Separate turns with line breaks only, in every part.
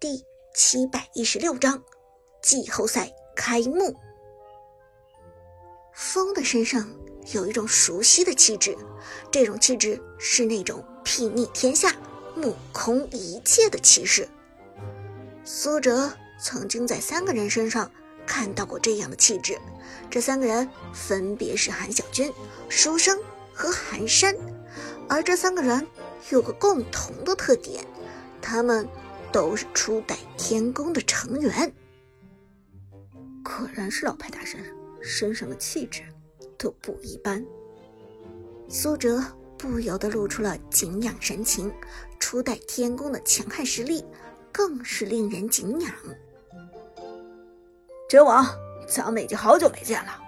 第七百一十六章季后赛开幕。风的身上有一种熟悉的气质，这种气质是那种睥睨天下、目空一切的气势。苏哲曾经在三个人身上看到过这样的气质，这三个人分别是韩小军、书生和寒山，而这三个人有个共同的特点，他们都是初代天宫的成员。
果然是老派大神，身上的气质都不一般。
苏哲不由得露出了敬仰神情，初代天宫的强悍实力。更是令人敬仰。
君王，咱们已经好久没见了。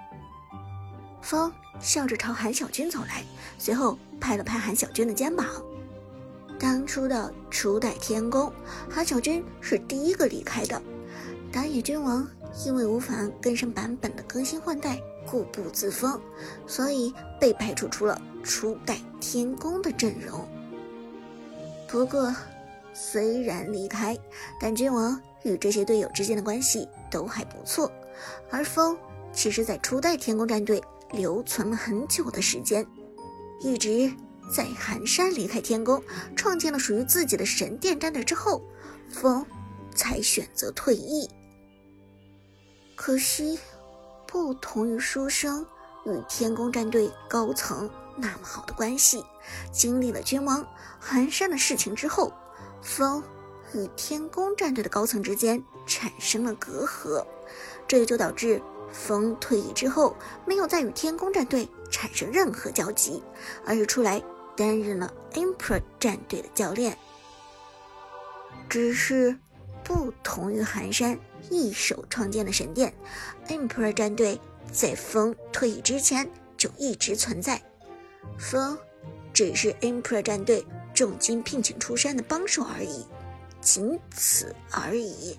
风笑着朝韩小军走来，随后拍了拍韩小军的肩膀。当初的初代天宫，韩小军是第一个离开的。打野君王因为无法跟上版本的更新换代，固步自封，所以被排除出了初代天宫的阵容。不过。虽然离开，但君王与这些队友之间的关系都还不错。而风其实，在初代天宫战队留存了很久的时间，一直在寒山离开天宫，创建了属于自己的神殿战队之后，风才选择退役。可惜，不同于书生与天宫战队高层那么好的关系，经历了君王寒山的事情之后。风与天宫战队的高层之间产生了隔阂，这也就导致风退役之后没有再与天宫战队产生任何交集，而是出来担任了 Emperor 战队的教练。只是不同于寒山一手创建的神殿，Emperor 战队在风退役之前就一直存在，风只是 Emperor 战队。重金聘请出山的帮手而已，仅此而已。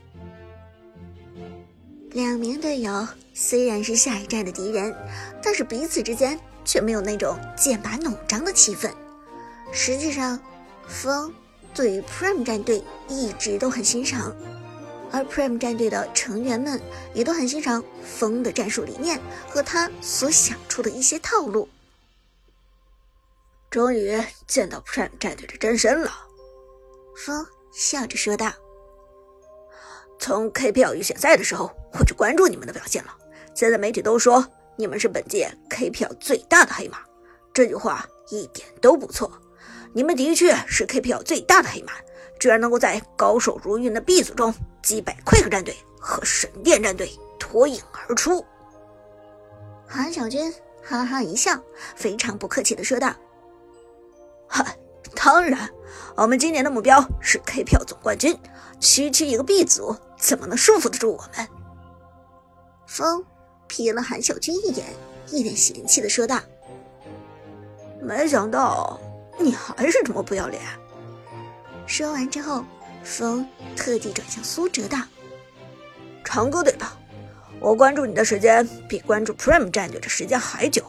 两名队友虽然是下一站的敌人，但是彼此之间却没有那种剑拔弩张的气氛。实际上，风对于 Prime 战队一直都很欣赏，而 Prime 战队的成员们也都很欣赏风的战术理念和他所想出的一些套路。
终于见到 Prime 战队的真身了，
风笑着说道：“
从 KPL 预选赛的时候，我就关注你们的表现了。现在媒体都说你们是本届 KPL 最大的黑马，这句话一点都不错。你们的确是 KPL 最大的黑马，居然能够在高手如云的 B 组中击败 Quick 战队和神殿战队，脱颖而出。”
韩小军哈哈一笑，非常不客气的说道。
嗨，当然，我们今年的目标是 K 票总冠军。区区一个 B 组，怎么能束缚得住我们？
风瞥了韩小军一眼，一脸嫌弃的说道：“
没想到你还是这么不要脸。”
说完之后，风特地转向苏哲道：“
长歌对吧？我关注你的时间比关注 Prime 战队的时间还久。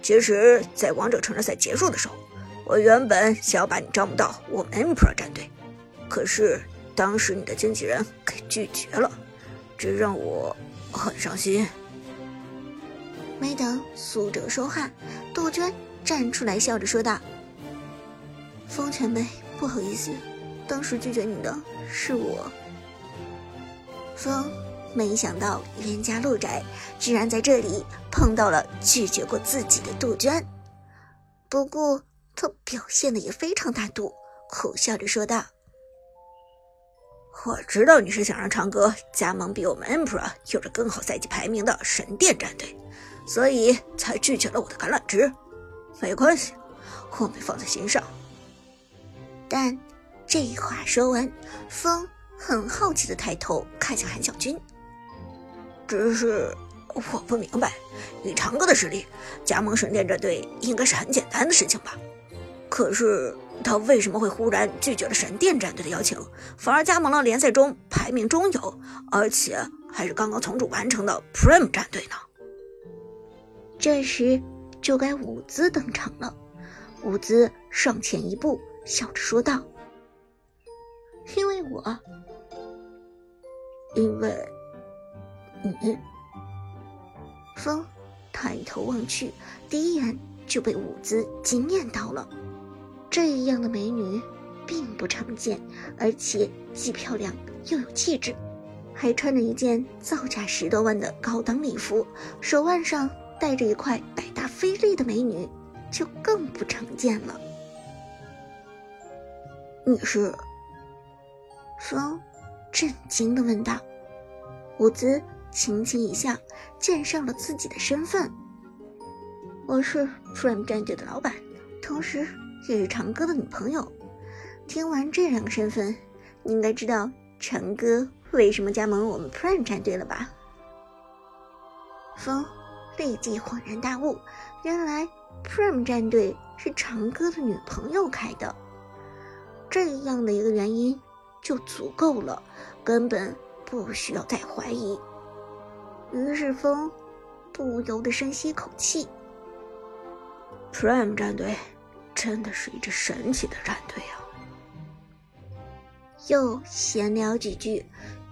其实，在王者成人赛结束的时候。”我原本想要把你招募到我们 M Pro 战队，可是当时你的经纪人给拒绝了，这让我很伤心。
没等苏哲说话，杜鹃站出来笑着说道：“风前辈，不好意思，当时拒绝你的是我。”风没想到冤家路窄，居然在这里碰到了拒绝过自己的杜鹃，不过。他表现的也非常大度，苦笑着说道：“
我知道你是想让长歌加盟比我们 Emperor 有着更好赛季排名的神殿战队，所以才拒绝了我的橄榄枝。没关系，我没放在心上。”
但这话说完，风很好奇的抬头看向韩小军，
只是我不明白，以长歌的实力加盟神殿战队应该是很简单的事情吧？可是他为什么会忽然拒绝了神殿战队的邀请，反而加盟了联赛中排名中游，而且还是刚刚重组完成的 Prime 战队呢？
这时就该伍兹登场了。伍兹上前一步，笑着说道：“因为我
因为你。
风抬头望去，第一眼就被舞姿惊艳到了。这样的美女并不常见，而且既漂亮又有气质，还穿着一件造价十多万的高档礼服，手腕上戴着一块百达翡丽的美女，就更不常见了。
你是？
风震惊的问道。伍兹轻轻一笑，介绍了自己的身份：“我是 Frame 战队的老板，同时也是长歌的女朋友。”听完这两个身份，你应该知道长歌为什么加盟我们 Prime 战队了吧？风立即恍然大悟，原来 Prime 战队是长歌的女朋友开的，这样的一个原因就足够了，根本。不需要再怀疑。于是风不由得深吸一口气。
Prime 战队真的是一支神奇的战队啊！
又闲聊几句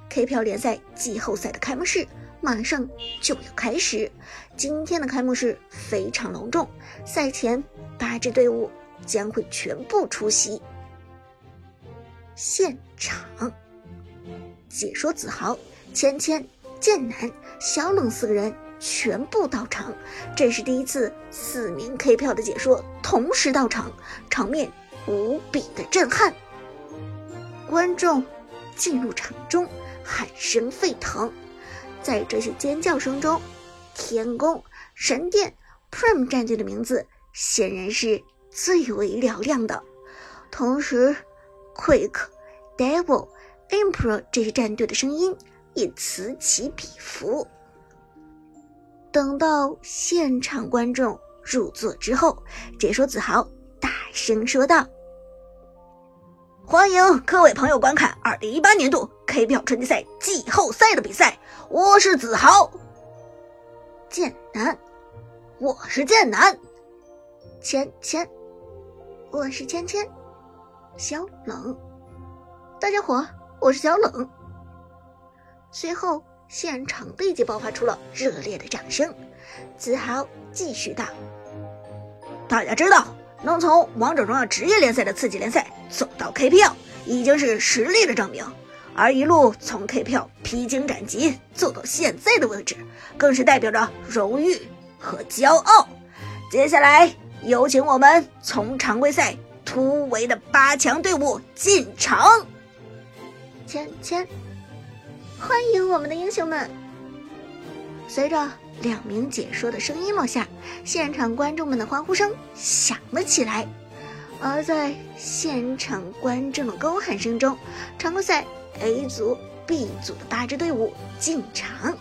，KPL 联赛季后赛的开幕式马上就要开始。今天的开幕式非常隆重，赛前八支队伍将会全部出席。现场。解说子豪、芊芊、剑南、小冷四个人全部到场，这是第一次四名 K 票的解说同时到场，场面无比的震撼。观众进入场中，喊声沸腾，在这些尖叫声中，天宫、神殿、Prime 战队的名字显然是最为嘹亮的，同时，Quick、Devil。Emperor 这些战队的声音也此起彼伏。等到现场观众入座之后，解说子豪大声说道：“
欢迎各位朋友观看2018年度 KPL 春季赛季后赛的比赛，我是子豪。
剑南，
我是剑南。
芊芊，我是芊芊。小冷，大家伙。”我是小冷。随后，现场立即爆发出了热烈的掌声。子豪继续道：“
大家知道，能从王者荣耀职业联赛的次级联赛走到 KPL，已经是实力的证明；而一路从 KPL 披荆斩棘走到现在的位置，更是代表着荣誉和骄傲。接下来，有请我们从常规赛突围的八强队伍进场。”
芊芊，欢迎我们的英雄们！随着两名解说的声音落下，现场观众们的欢呼声响了起来。而在现场观众的高喊声中，常规赛 A 组、B 组的八支队伍进场。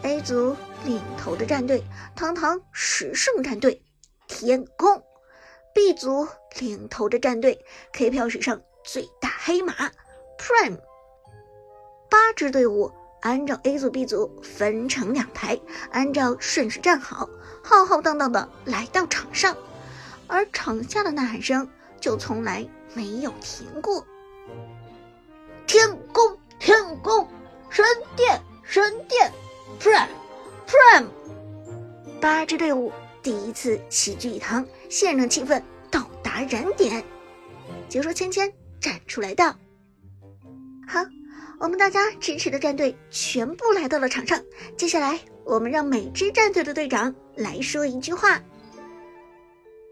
A 组领头的战队堂堂十胜战队天宫，B 组领头的战队 K 票史上最大黑马。Prime 八支队伍按照 A 组、B 组分成两排，按照顺序站好，浩浩荡荡的来到场上，而场下的呐喊声就从来没有停过。
天宫，天宫，神殿，神殿，Prime，Prime，
八支队伍第一次齐聚一堂，现场气氛到达燃点。解说芊芊站出来道。好，我们大家支持的战队全部来到了场上。接下来，我们让每支战队的队长来说一句话。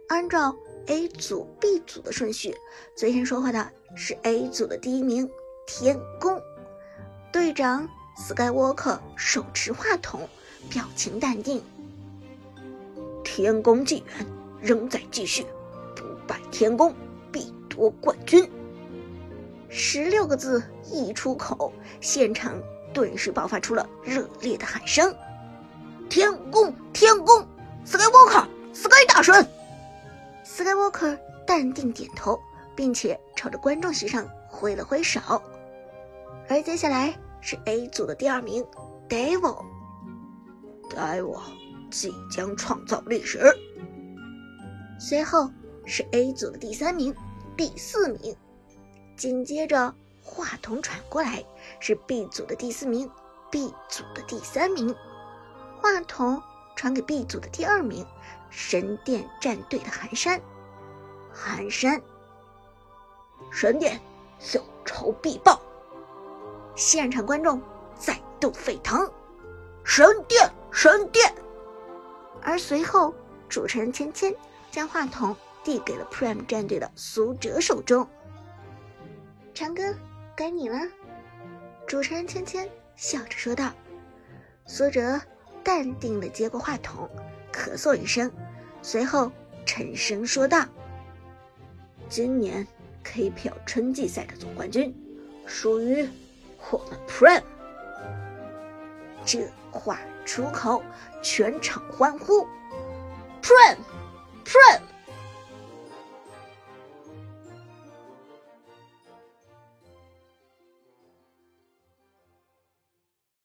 按照 A 组、B 组的顺序，最先说话的是 A 组的第一名天宫队长 Skywalker，手持话筒，表情淡定。
天宫纪元仍在继续，不败天宫必夺冠军。
十六个字一出口，现场顿时爆发出了热烈的喊声：“
天宫，天宫，Skywalker，Sky 大神。”
Skywalker 淡定点头，并且朝着观众席上挥了挥手。而接下来是 A 组的第二名
Devil，Devil 即将创造历史。
随后是 A 组的第三名、第四名。紧接着话筒传过来，是 B 组的第四名，B 组的第三名。话筒传给 B 组的第二名，神殿战队的寒山。寒山，
神殿有仇必报。
现场观众再度沸腾，
神殿，神殿。
而随后，主持人芊芊将话筒递给了 Prime 战队的苏哲手中。长哥，该你了。主持人芊芊笑着说道。苏哲淡定地接过话筒，咳嗽一声，随后沉声说道：“
今年 KPL 春季赛的总冠军属于我们 Prime。”
这话出口，全场欢呼
：“Prime，Prime！”